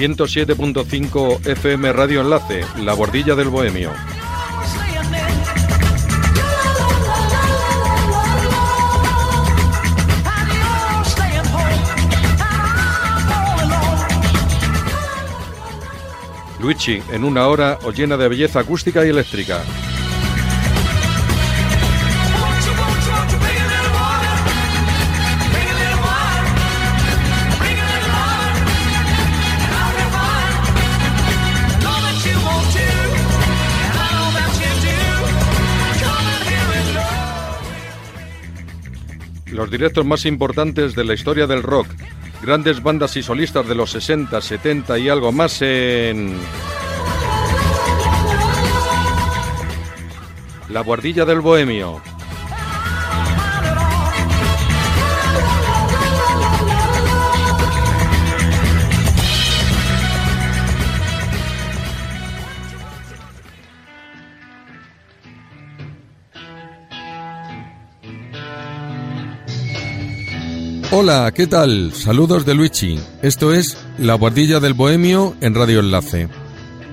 107.5 FM Radio Enlace, La Bordilla del Bohemio. Luigi, en una hora o llena de belleza acústica y eléctrica. Directos más importantes de la historia del rock, grandes bandas y solistas de los 60, 70 y algo más en... La Guardilla del Bohemio. Hola, ¿qué tal? Saludos de Luigi. Esto es La Guardilla del Bohemio en Radio Enlace.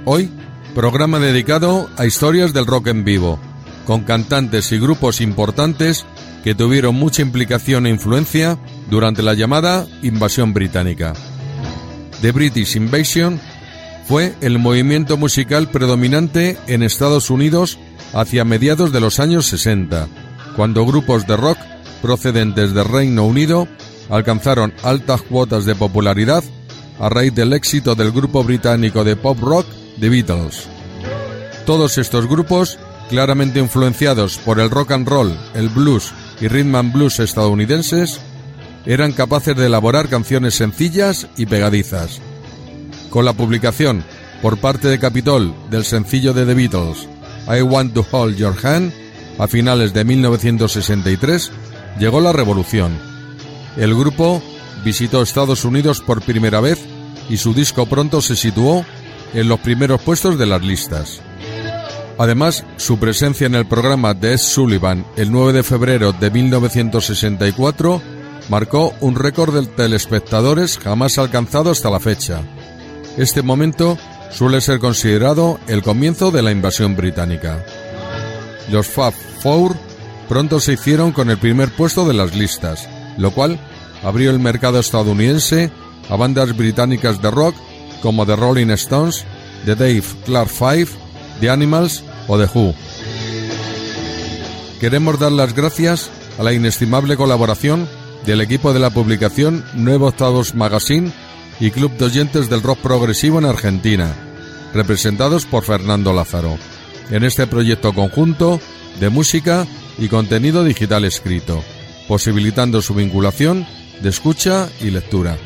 Hoy, programa dedicado a historias del rock en vivo, con cantantes y grupos importantes que tuvieron mucha implicación e influencia durante la llamada invasión británica. The British Invasion fue el movimiento musical predominante en Estados Unidos hacia mediados de los años 60, cuando grupos de rock procedentes del Reino Unido alcanzaron altas cuotas de popularidad a raíz del éxito del grupo británico de pop rock The Beatles. Todos estos grupos, claramente influenciados por el rock and roll, el blues y rhythm and blues estadounidenses, eran capaces de elaborar canciones sencillas y pegadizas. Con la publicación por parte de Capitol del sencillo de The Beatles, I Want to Hold Your Hand, a finales de 1963, llegó la revolución el grupo visitó Estados Unidos por primera vez y su disco pronto se situó en los primeros puestos de las listas. Además, su presencia en el programa de S. Sullivan el 9 de febrero de 1964 marcó un récord de telespectadores jamás alcanzado hasta la fecha. Este momento suele ser considerado el comienzo de la invasión británica. Los Fab Four pronto se hicieron con el primer puesto de las listas, lo cual abrió el mercado estadounidense a bandas británicas de rock como The Rolling Stones, The Dave Clark Five, The Animals o The Who. Queremos dar las gracias a la inestimable colaboración del equipo de la publicación Nuevo Estados Magazine y Club de Oyentes del Rock Progresivo en Argentina, representados por Fernando Lázaro, en este proyecto conjunto de música y contenido digital escrito posibilitando su vinculación de escucha y lectura.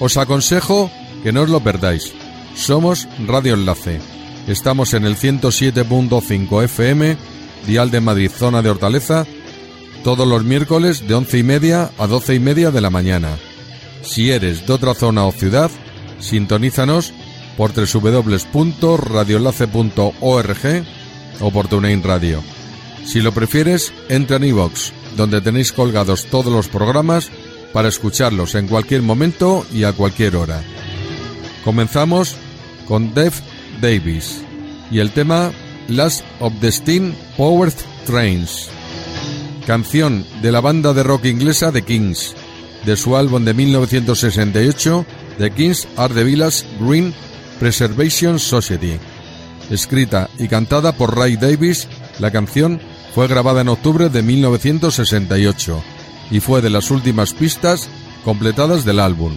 Os aconsejo que no os lo perdáis. Somos Radio Enlace. Estamos en el 107.5 FM, Dial de Madrid, zona de Hortaleza, todos los miércoles de once y media a doce y media de la mañana. Si eres de otra zona o ciudad, sintonízanos por www.radioenlace.org o por TuneIn Radio. Si lo prefieres, entra en iVox, donde tenéis colgados todos los programas para escucharlos en cualquier momento y a cualquier hora. Comenzamos con Dave Davis y el tema Last of the Steam Powered Trains, canción de la banda de rock inglesa The Kings, de su álbum de 1968 The Kings Are the Village Green Preservation Society. Escrita y cantada por Ray Davis, la canción fue grabada en octubre de 1968 y fue de las últimas pistas completadas del álbum.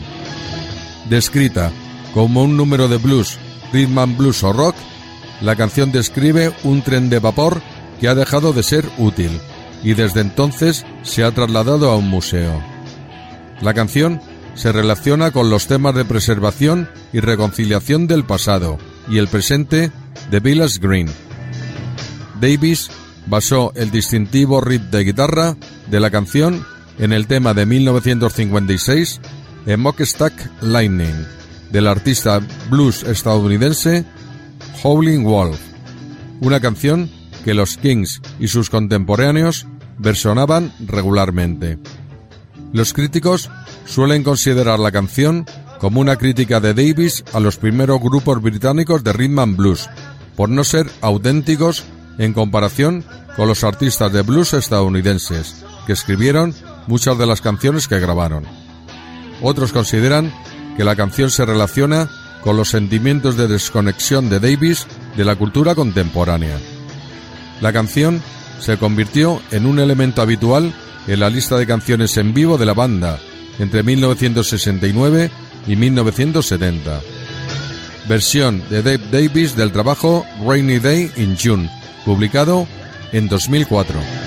Descrita como un número de blues, rhythm and blues o rock, la canción describe un tren de vapor que ha dejado de ser útil y desde entonces se ha trasladado a un museo. La canción se relaciona con los temas de preservación y reconciliación del pasado y el presente de Villas Green. Davis basó el distintivo riff de guitarra de la canción en el tema de 1956 Smokestack Lightning del artista blues estadounidense Howling Wolf, una canción que los Kings y sus contemporáneos versionaban regularmente. Los críticos suelen considerar la canción como una crítica de Davis a los primeros grupos británicos de rhythm and blues, por no ser auténticos en comparación con los artistas de blues estadounidenses, que escribieron muchas de las canciones que grabaron. Otros consideran que la canción se relaciona con los sentimientos de desconexión de Davis de la cultura contemporánea. La canción se convirtió en un elemento habitual en la lista de canciones en vivo de la banda entre 1969 y 1970. Versión de Dave Davis del trabajo Rainy Day in June, publicado en 2004.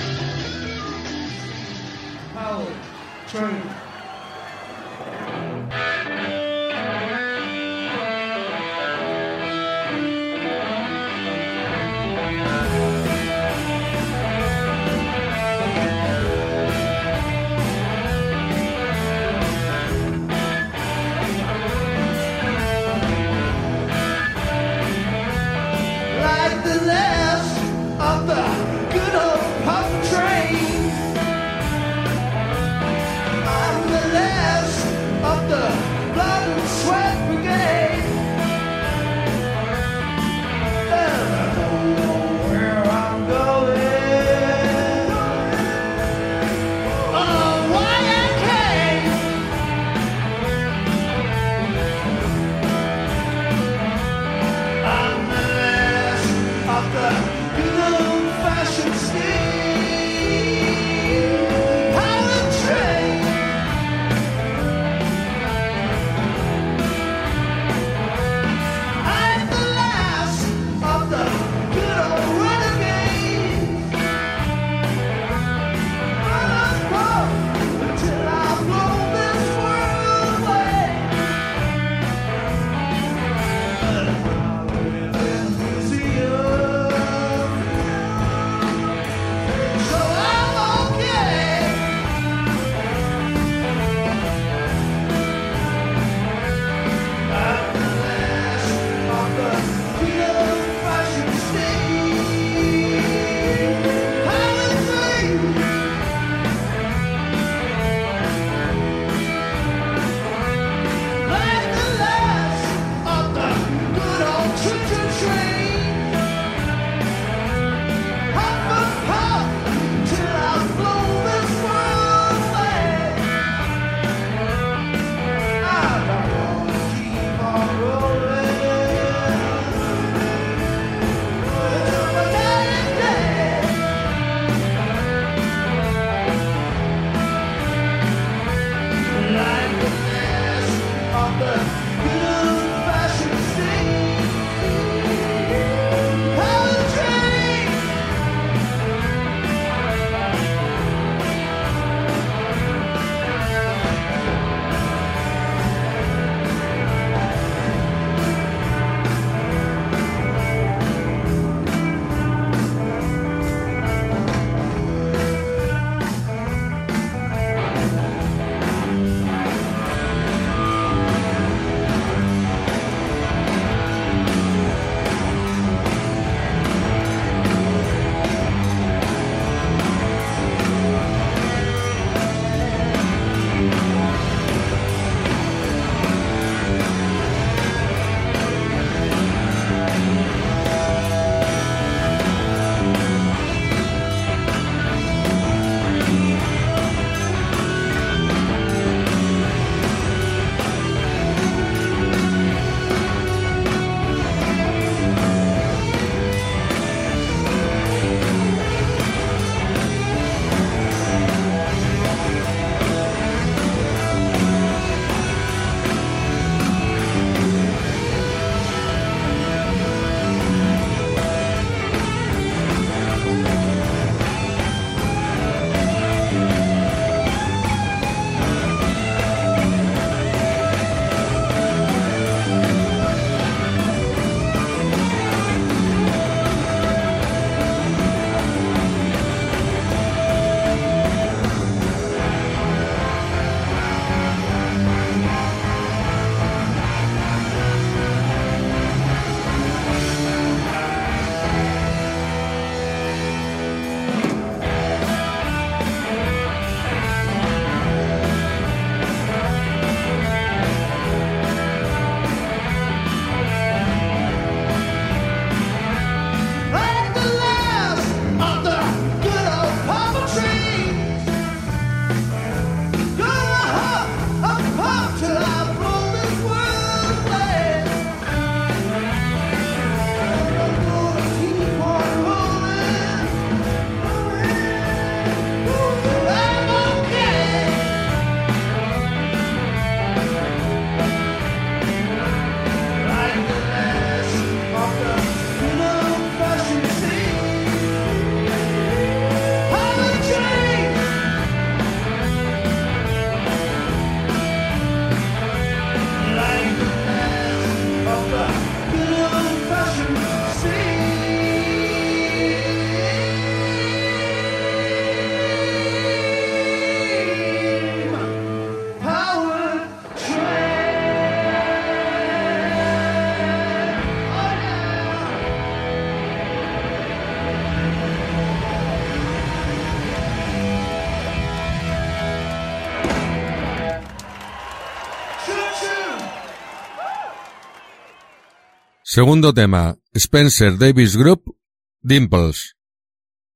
Segundo tema, Spencer Davis Group, Dimples.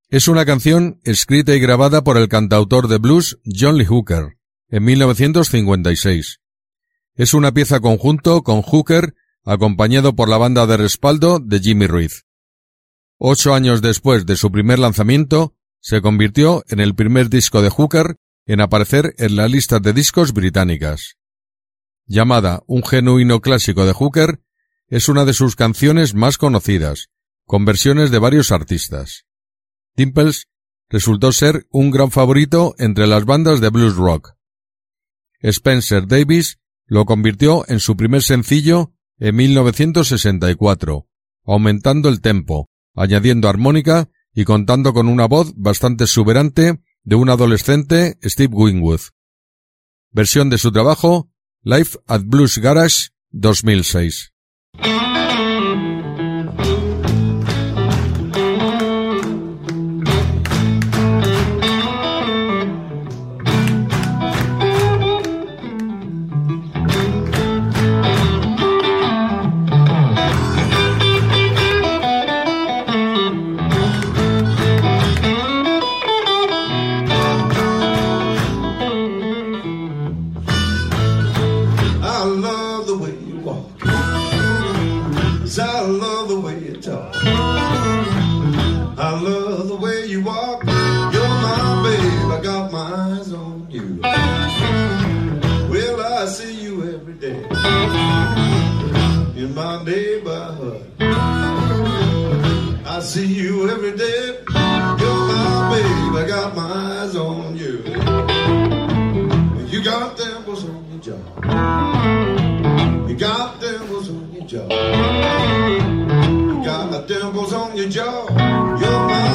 Es una canción escrita y grabada por el cantautor de blues John Lee Hooker en 1956. Es una pieza conjunto con Hooker acompañado por la banda de respaldo de Jimmy Ruiz. Ocho años después de su primer lanzamiento, se convirtió en el primer disco de Hooker en aparecer en la lista de discos británicas. Llamada un genuino clásico de Hooker, es una de sus canciones más conocidas, con versiones de varios artistas. Dimples resultó ser un gran favorito entre las bandas de blues rock. Spencer Davis lo convirtió en su primer sencillo en 1964, aumentando el tempo, añadiendo armónica y contando con una voz bastante exuberante de un adolescente Steve Winwood. Versión de su trabajo Life at Blues Garage 2006. Música job. You got dimples on your jaw. You got dimples on your jaw. You're my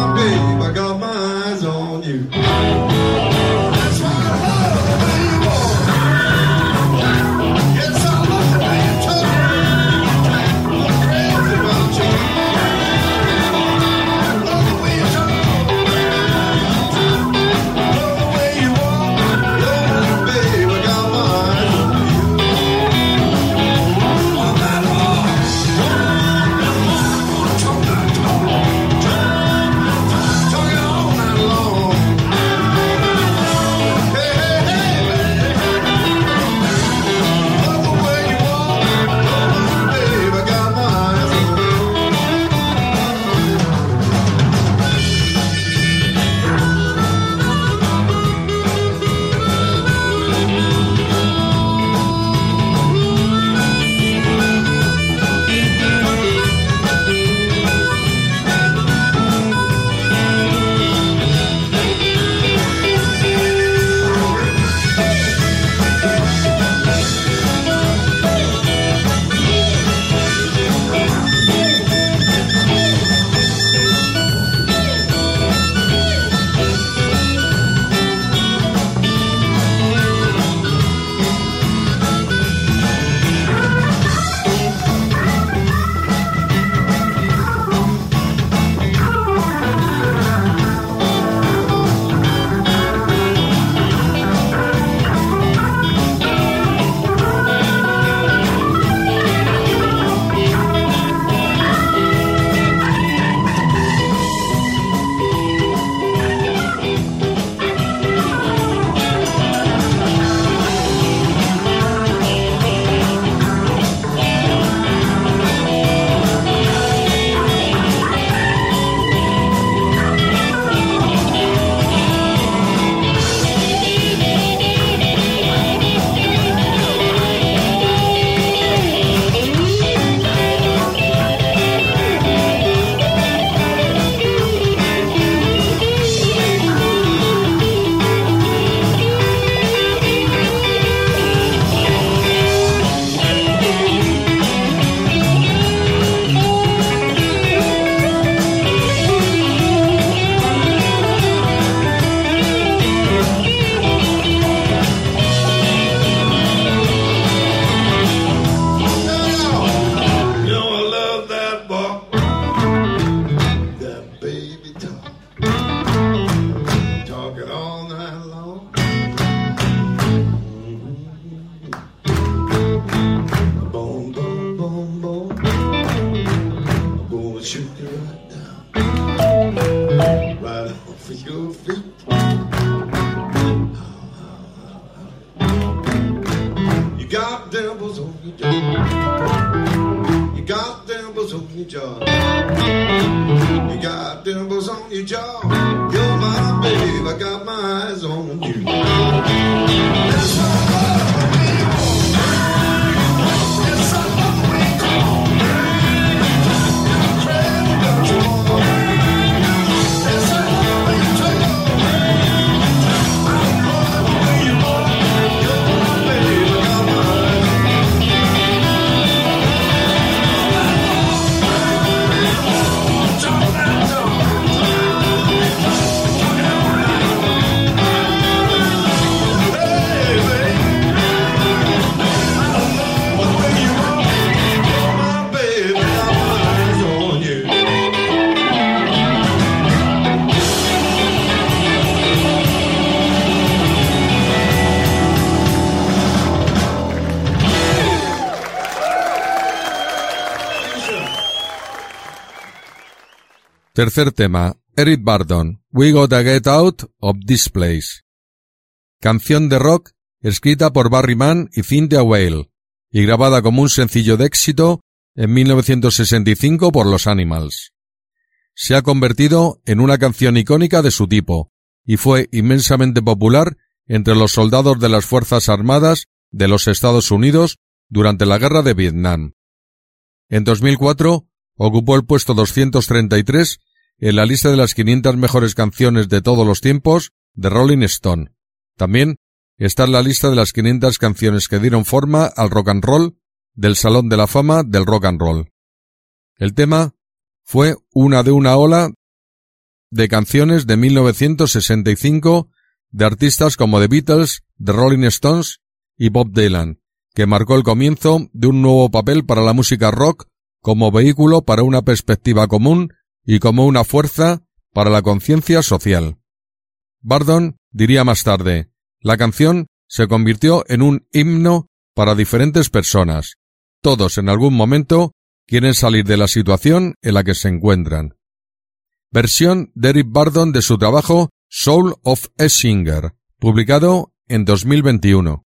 Tercer tema, Eric Bardon, We Gotta Get Out of This Place. Canción de rock escrita por Barry Mann y Cynthia Whale y grabada como un sencillo de éxito en 1965 por los Animals. Se ha convertido en una canción icónica de su tipo y fue inmensamente popular entre los soldados de las Fuerzas Armadas de los Estados Unidos durante la Guerra de Vietnam. En 2004 ocupó el puesto 233 en la lista de las 500 mejores canciones de todos los tiempos de Rolling Stone. También está en la lista de las 500 canciones que dieron forma al rock and roll del Salón de la Fama del Rock and Roll. El tema fue una de una ola de canciones de 1965 de artistas como The Beatles, The Rolling Stones y Bob Dylan, que marcó el comienzo de un nuevo papel para la música rock como vehículo para una perspectiva común y como una fuerza para la conciencia social. Bardon diría más tarde, la canción se convirtió en un himno para diferentes personas. Todos en algún momento quieren salir de la situación en la que se encuentran. Versión de Eric Bardon de su trabajo Soul of a Singer, publicado en 2021.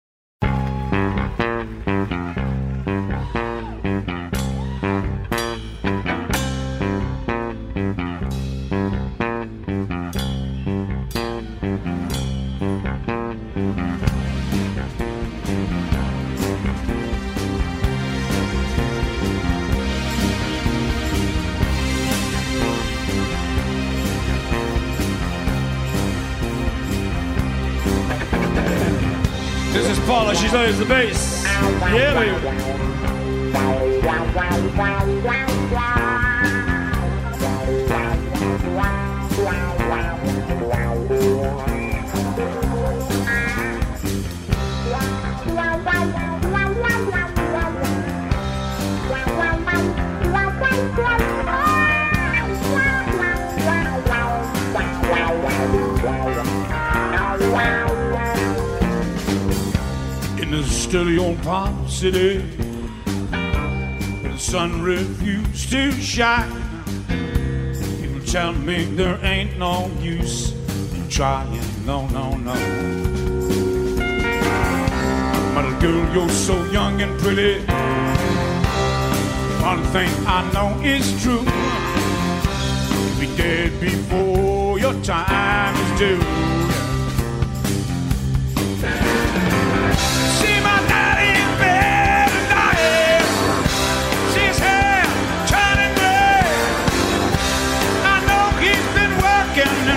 Plays the bass. Yeah, baby. Still on Palm City. The sun refused to shine. People tell me there ain't no use in trying, no, no, no. But girl, you're so young and pretty. One thing I know is true. You'll be dead before your time is due.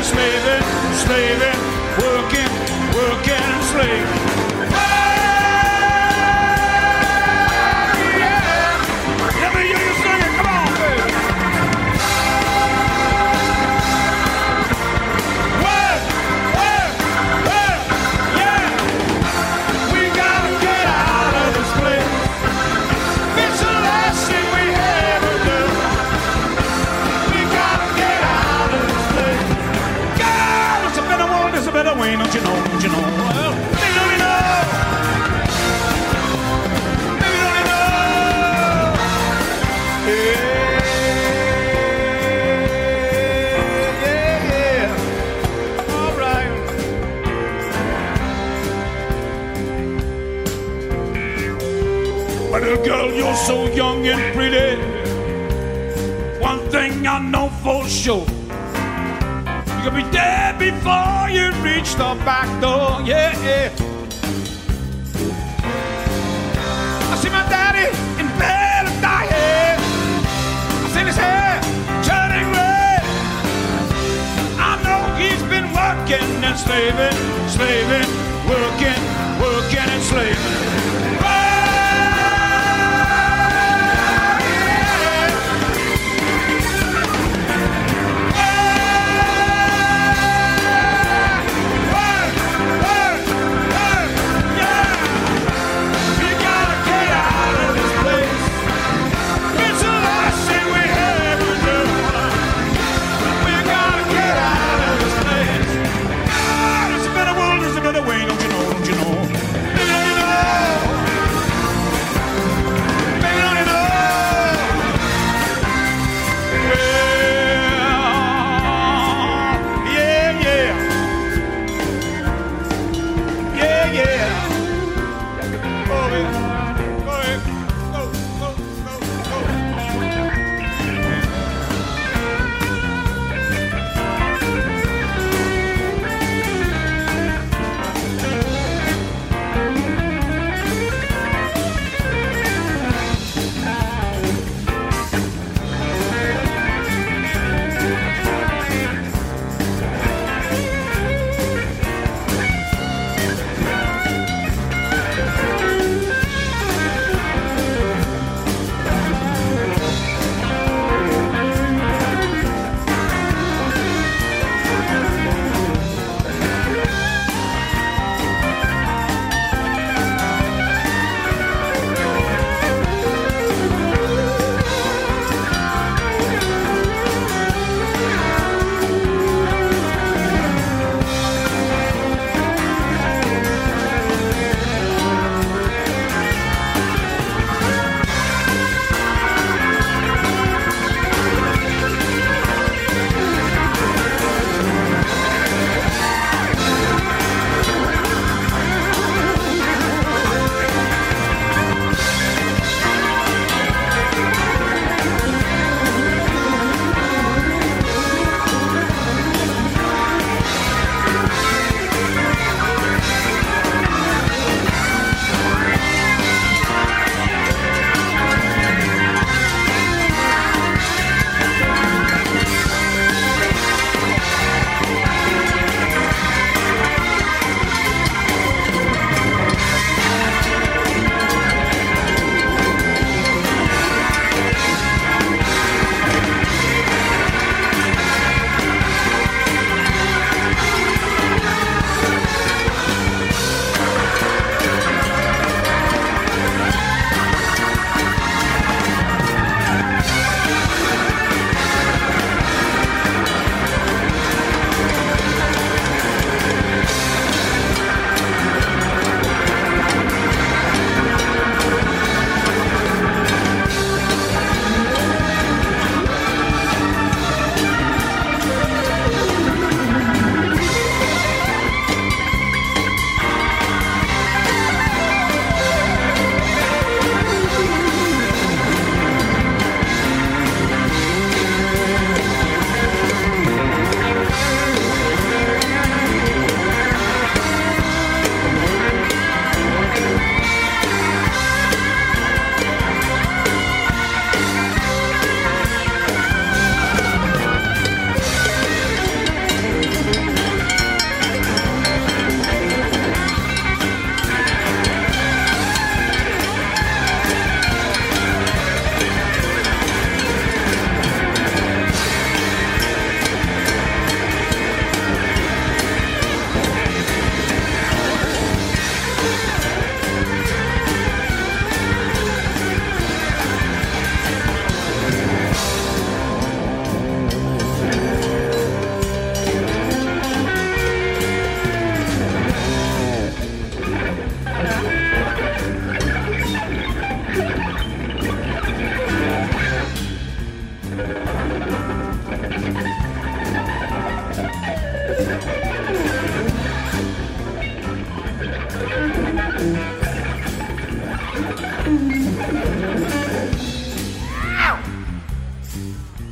Slaving, slaving, working, working, slaving. So young and pretty. One thing I know for sure. You'll be dead before you reach the back door, yeah, yeah. I see my daddy in bed and dying. I see his hair turning red. I know he's been working and slaving, slaving, working, working and slaving.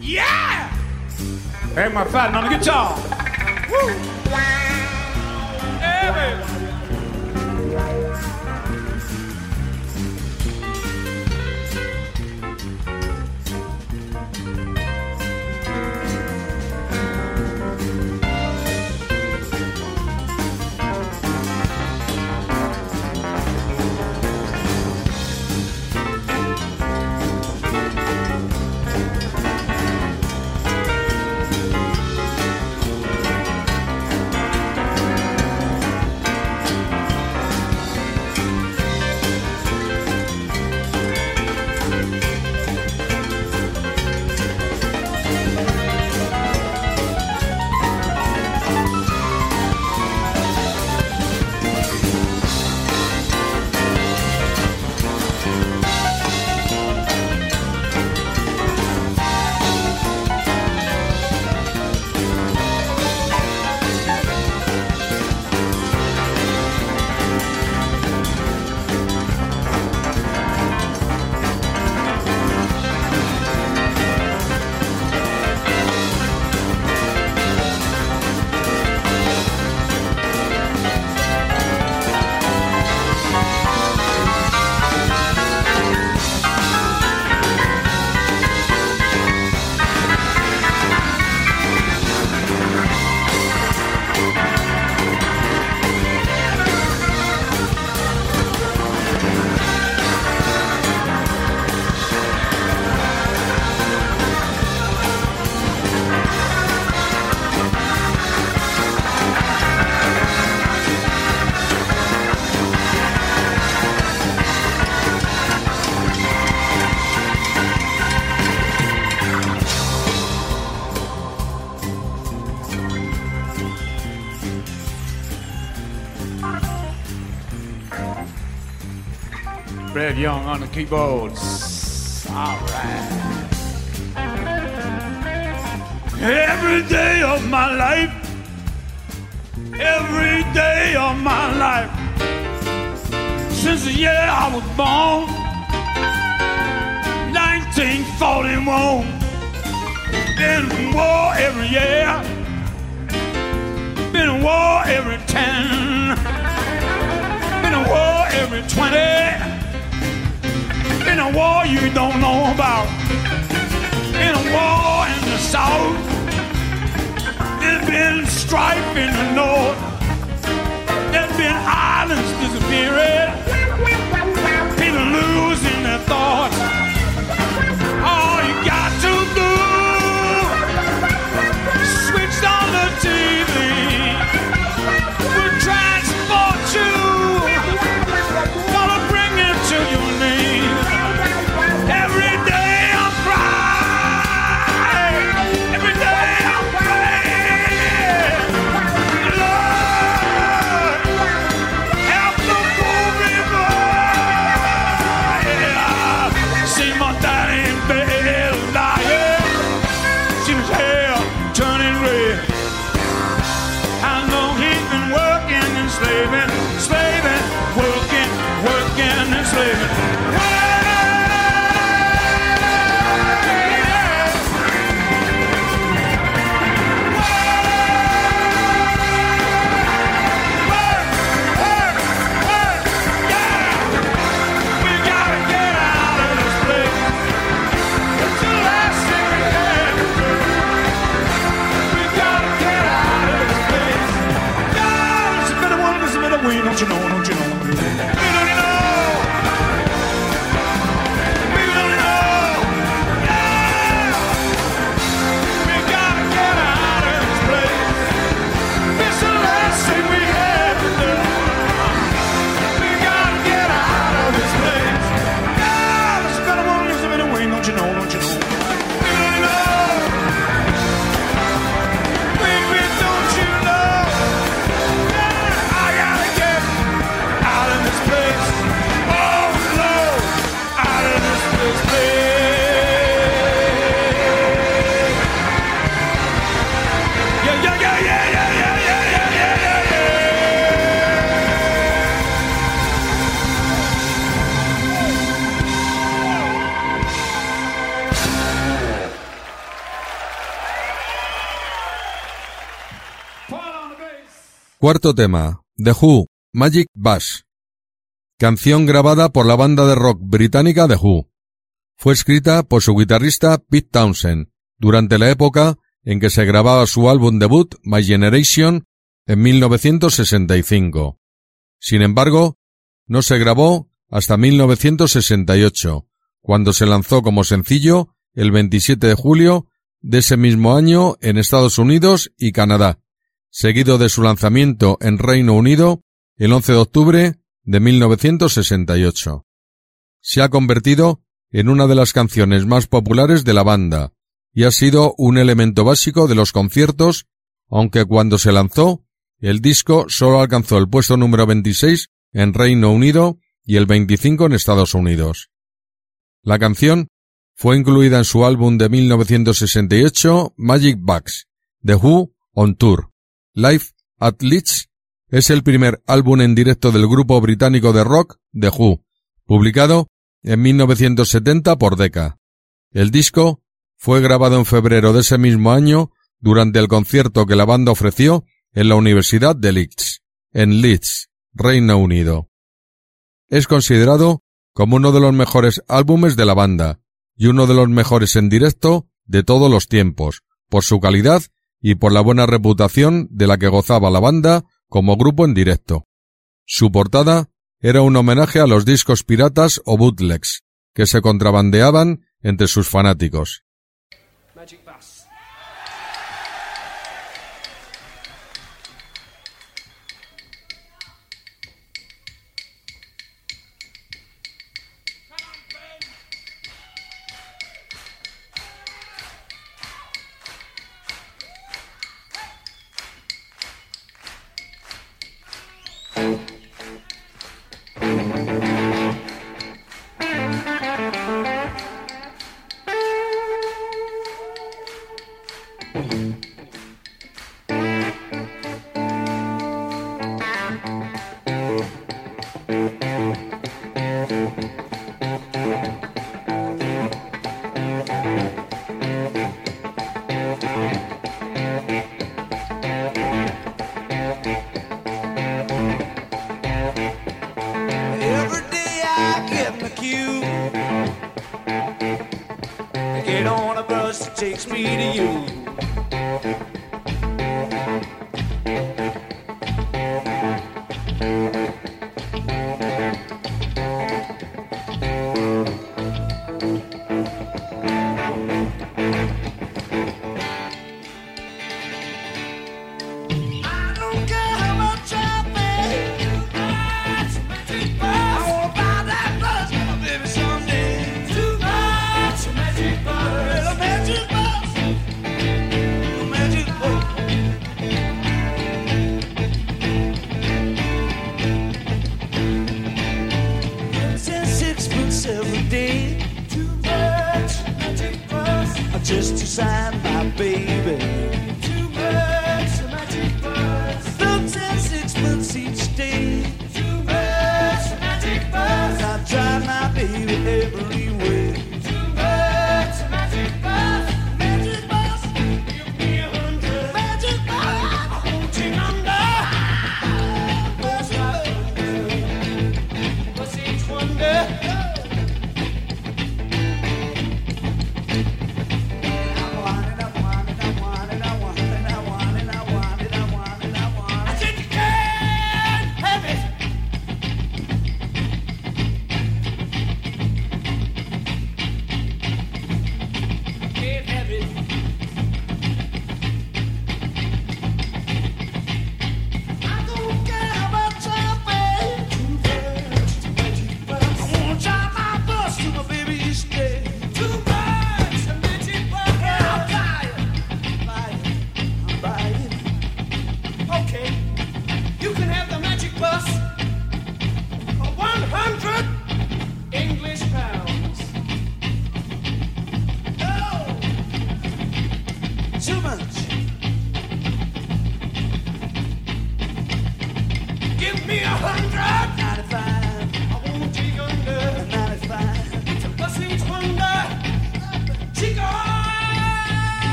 Yeah! Hey, my fat on the guitar. Young on the keyboards. All right. Every day of my life, every day of my life, since the year I was born, 1941, been war every year, been war every 10, been war every 20 in a war you don't know about, in a war in the south, there's been strife in the north, there's been islands disappearing, people losing their thoughts. Cuarto tema, The Who, Magic Bass. Canción grabada por la banda de rock británica The Who. Fue escrita por su guitarrista Pete Townsend durante la época en que se grababa su álbum debut My Generation en 1965. Sin embargo, no se grabó hasta 1968, cuando se lanzó como sencillo el 27 de julio de ese mismo año en Estados Unidos y Canadá, seguido de su lanzamiento en Reino Unido el 11 de octubre de 1968. Se ha convertido en una de las canciones más populares de la banda y ha sido un elemento básico de los conciertos, aunque cuando se lanzó, el disco solo alcanzó el puesto número 26 en Reino Unido y el 25 en Estados Unidos. La canción fue incluida en su álbum de 1968 Magic Bugs, The Who on Tour. Live at Leeds es el primer álbum en directo del grupo británico de rock The Who, publicado en 1970 por Decca. El disco fue grabado en febrero de ese mismo año durante el concierto que la banda ofreció en la Universidad de Leeds, en Leeds, Reino Unido. Es considerado como uno de los mejores álbumes de la banda y uno de los mejores en directo de todos los tiempos, por su calidad y por la buena reputación de la que gozaba la banda como grupo en directo. Su portada era un homenaje a los discos piratas o bootlegs que se contrabandeaban entre sus fanáticos.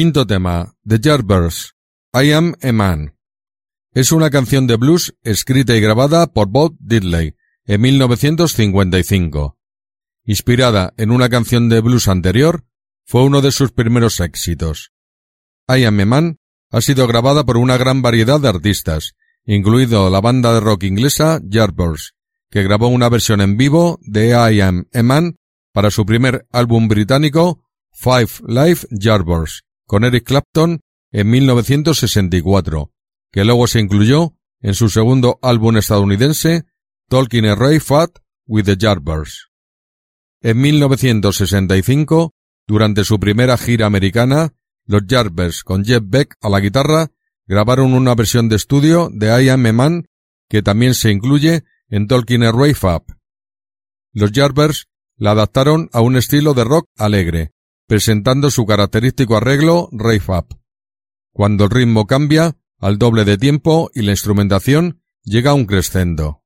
Quinto tema, The Yardbirds, I Am a Man. Es una canción de blues escrita y grabada por Bob Diddley en 1955. Inspirada en una canción de blues anterior, fue uno de sus primeros éxitos. I Am a Man ha sido grabada por una gran variedad de artistas, incluido la banda de rock inglesa Yardbirds, que grabó una versión en vivo de I Am a Man para su primer álbum británico Five Live Yardbirds con Eric Clapton en 1964, que luego se incluyó en su segundo álbum estadounidense, Talking a Ray Fat with the Yardbirds. En 1965, durante su primera gira americana, los Yardbirds con Jeff Beck a la guitarra grabaron una versión de estudio de I Am a Man que también se incluye en Talking a Ray Fab. Los Yardbirds la adaptaron a un estilo de rock alegre, presentando su característico arreglo Ray-Fab. Cuando el ritmo cambia al doble de tiempo y la instrumentación llega a un crescendo.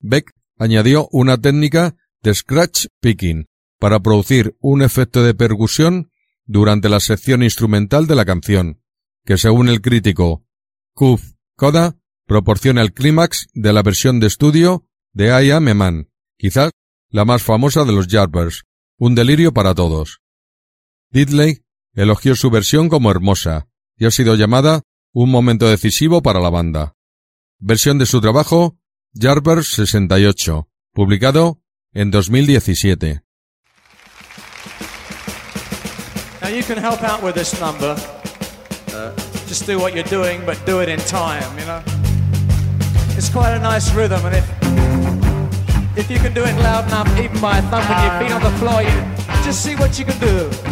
Beck añadió una técnica de scratch picking para producir un efecto de percusión durante la sección instrumental de la canción, que según el crítico Kuf Koda proporciona el clímax de la versión de estudio de I Am Man, quizás la más famosa de los Yardbirds, un delirio para todos. Diddley elogió su versión como hermosa y ha sido llamada un momento decisivo para la banda. Versión de su trabajo Jarber 68, publicado en 2017. Now you can help out with this number. Uh, just do what you're doing, but do it in time, you know? It's quite a nice rhythm, and if, if you can do it loud enough, even by a thumb with your feet on the floor, you just see what you can do.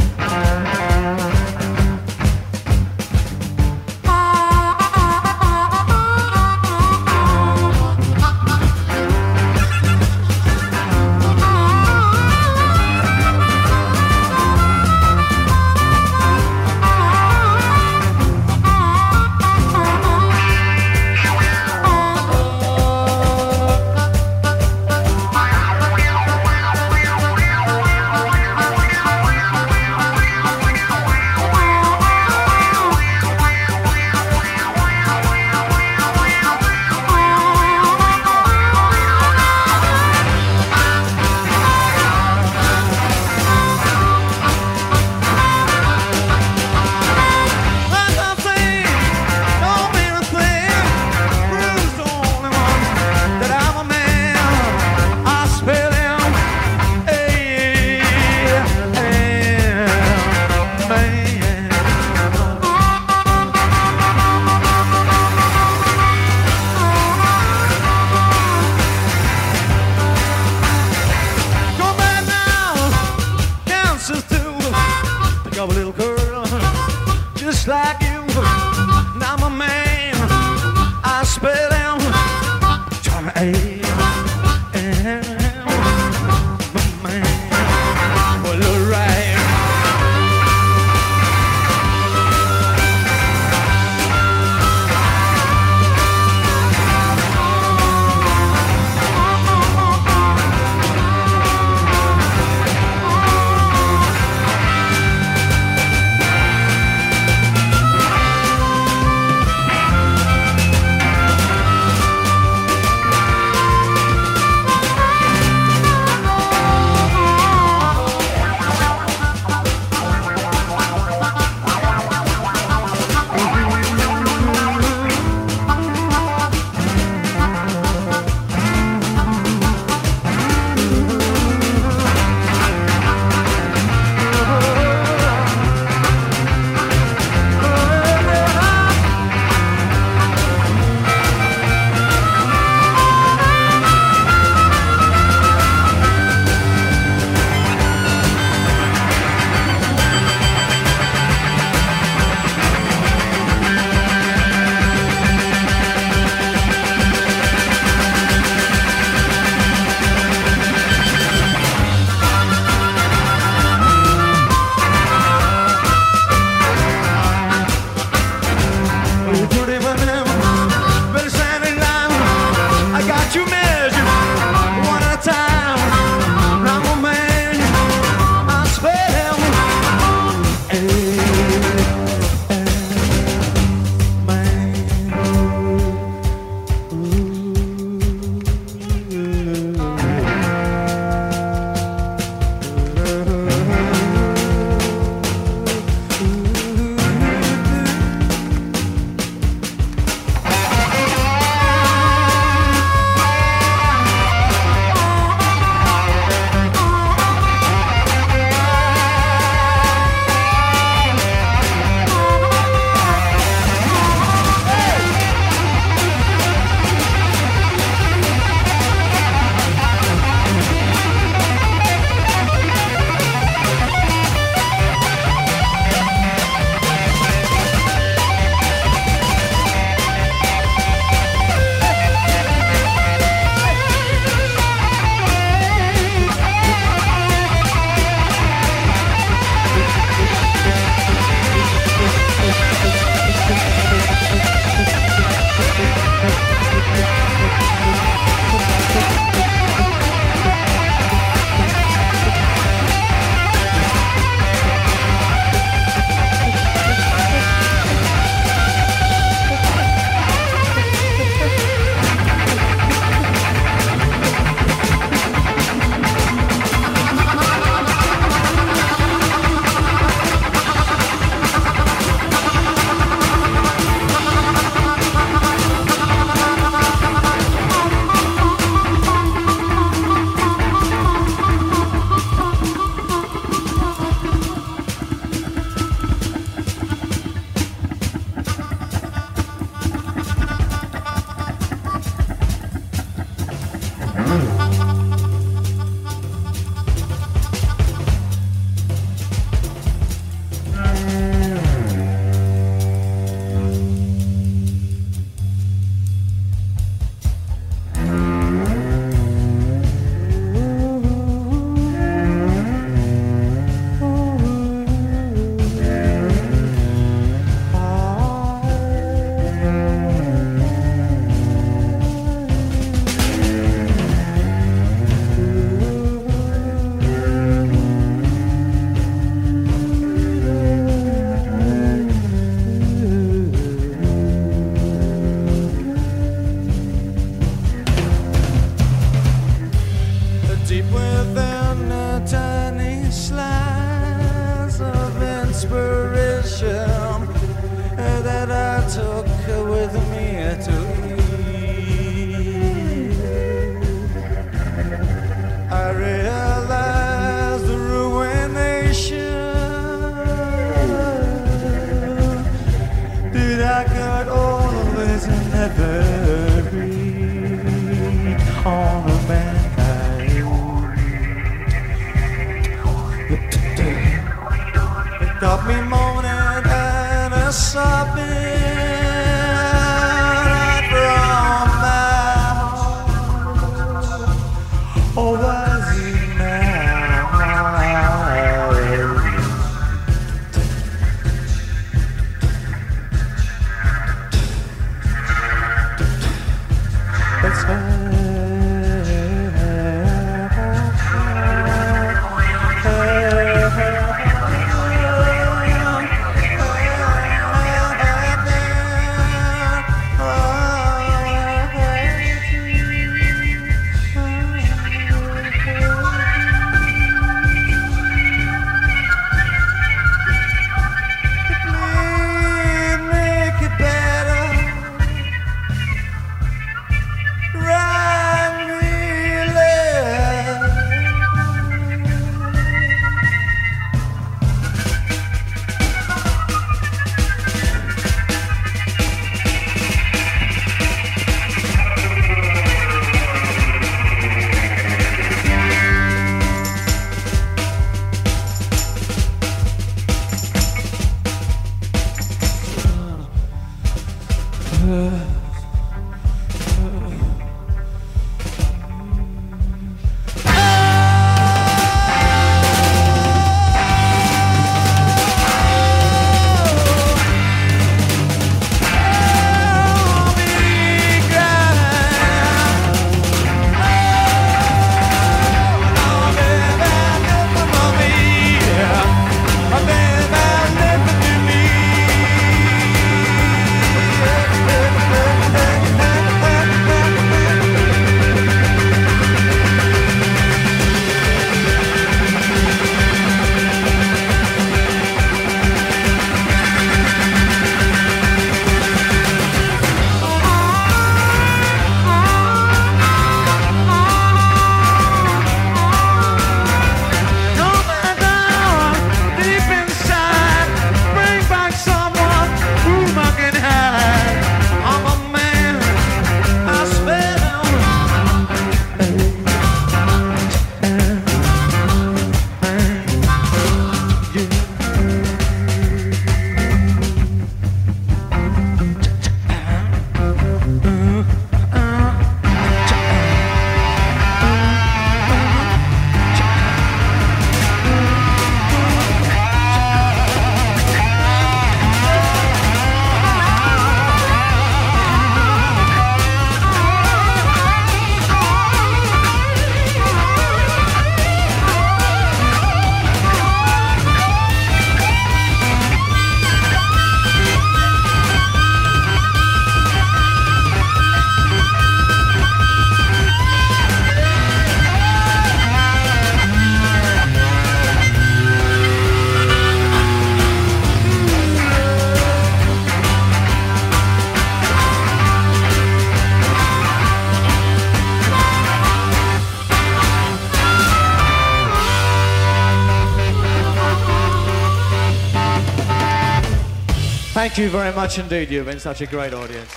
You very much indeed. You've been such a great audience.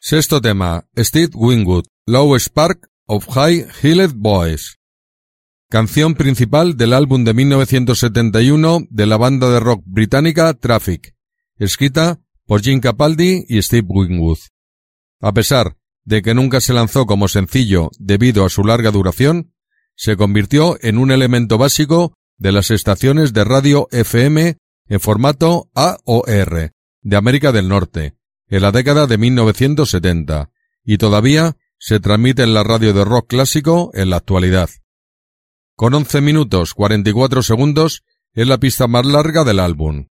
Sexto tema, Steve Wingwood, Low Spark of High Heeled Boys. Canción principal del álbum de 1971 de la banda de rock británica Traffic, escrita por Jim Capaldi y Steve Wingwood. A pesar de que nunca se lanzó como sencillo debido a su larga duración, se convirtió en un elemento básico de las estaciones de radio FM en formato AOR de América del Norte en la década de 1970 y todavía se transmite en la radio de rock clásico en la actualidad. Con 11 minutos 44 segundos es la pista más larga del álbum.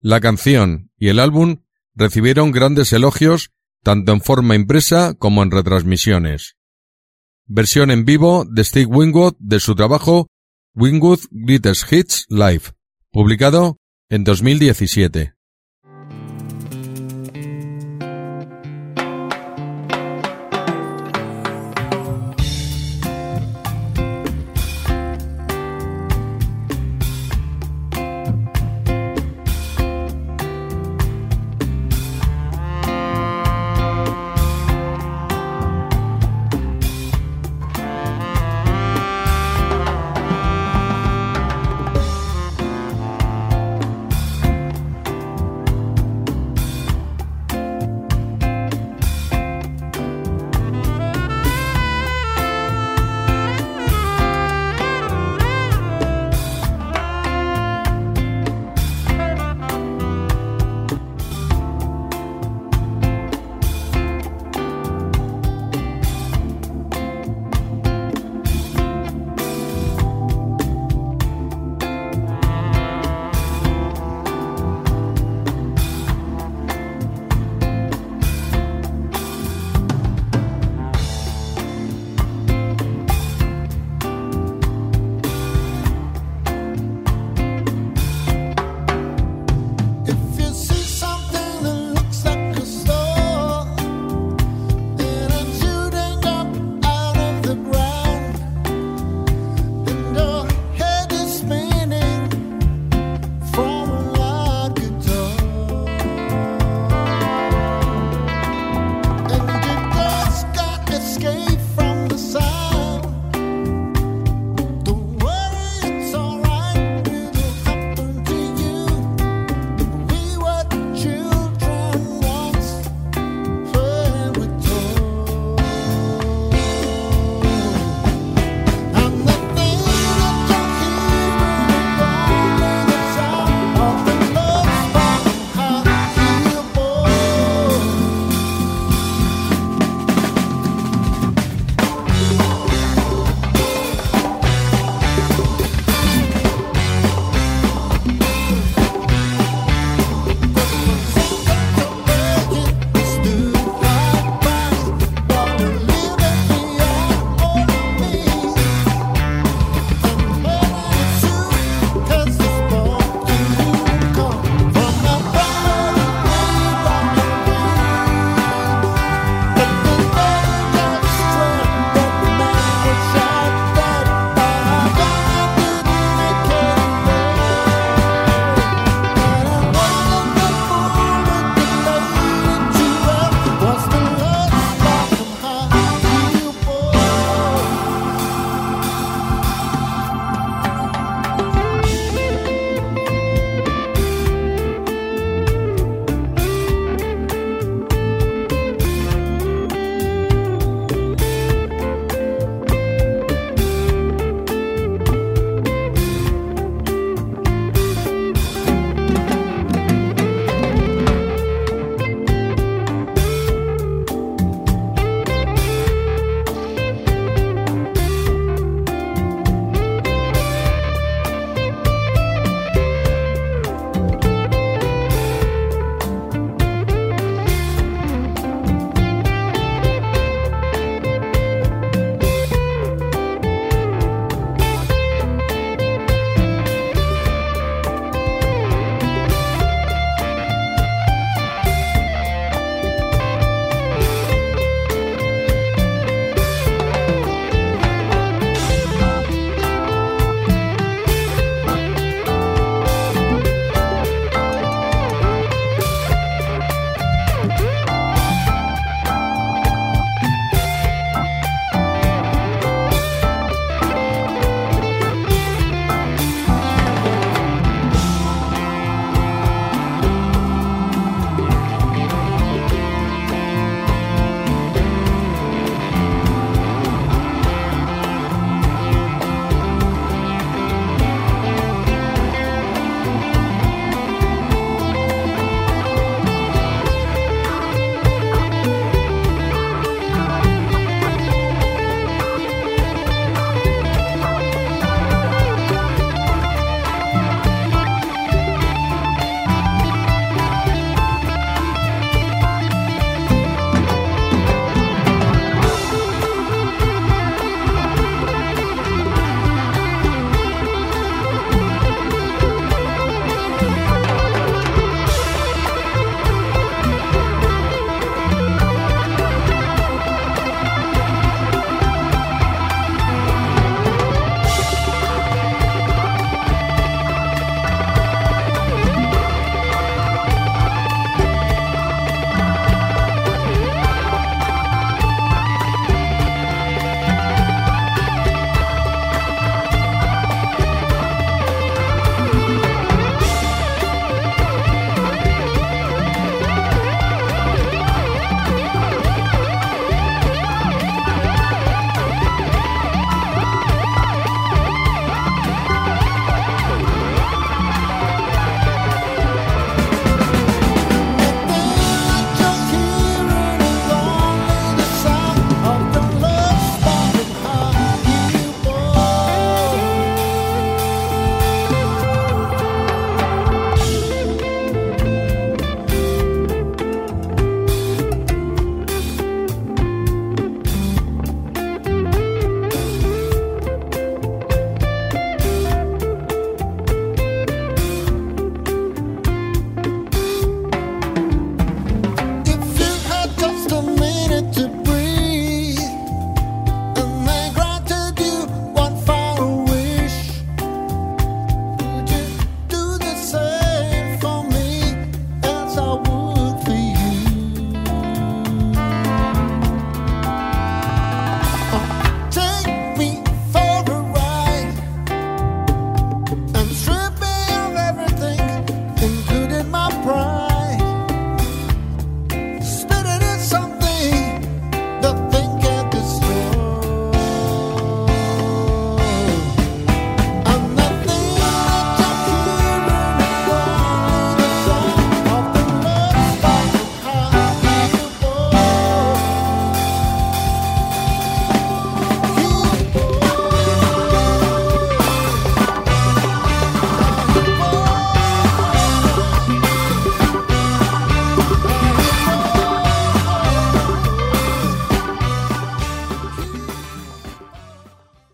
La canción y el álbum recibieron grandes elogios tanto en forma impresa como en retransmisiones. Versión en vivo de Steve Wingwood de su trabajo Wingwood Greatest Hits Live, publicado en 2017.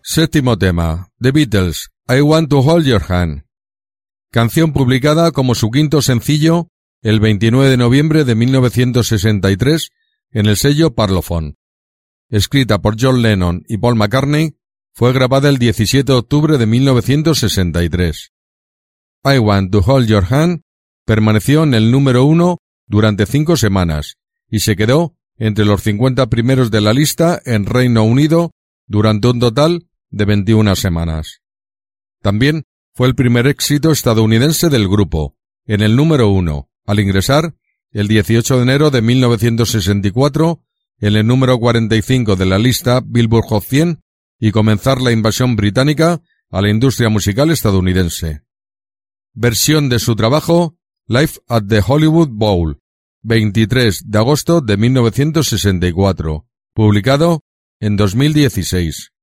Séptimo tema, The Beatles, I Want to Hold Your Hand. Canción publicada como su quinto sencillo el 29 de noviembre de 1963 en el sello Parlophone. Escrita por John Lennon y Paul McCartney, fue grabada el 17 de octubre de 1963. I Want to Hold Your Hand permaneció en el número uno durante cinco semanas y se quedó entre los 50 primeros de la lista en Reino Unido durante un total de 21 semanas. También fue el primer éxito estadounidense del grupo, en el número uno, al ingresar el 18 de enero de 1964 en el número 45 de la lista Billboard Hot 100 y comenzar la invasión británica a la industria musical estadounidense. Versión de su trabajo Life at the Hollywood Bowl, 23 de agosto de 1964, publicado en 2016.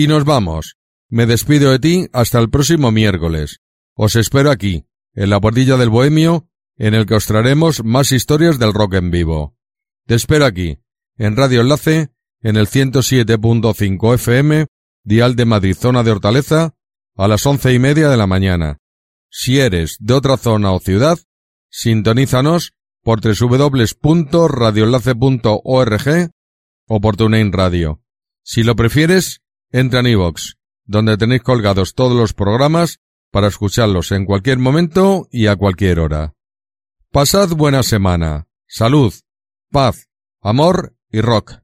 Y nos vamos. Me despido de ti hasta el próximo miércoles. Os espero aquí, en la bordilla del Bohemio, en el que os traeremos más historias del rock en vivo. Te espero aquí, en Radio Enlace, en el 107.5 FM, Dial de Madrid, zona de Hortaleza, a las once y media de la mañana. Si eres de otra zona o ciudad, sintonízanos por www.radioenlace.org o por TuneIn Radio. Si lo prefieres, entra en iVox, donde tenéis colgados todos los programas para escucharlos en cualquier momento y a cualquier hora. Pasad buena semana. Salud, paz, amor y rock.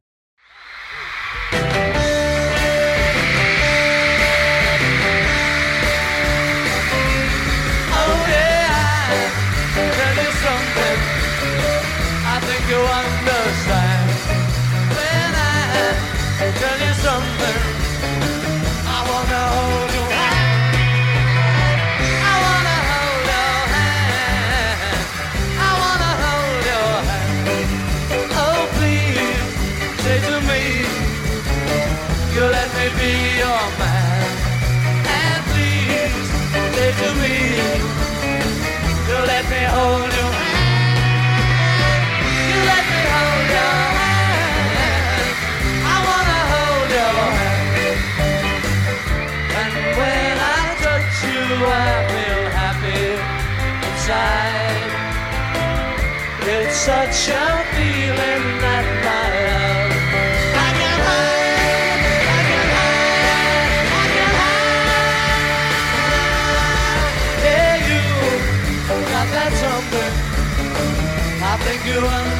Such a feeling that my love. I can hide, I can hide, I can hide. Yeah, you got that something. I think you understand.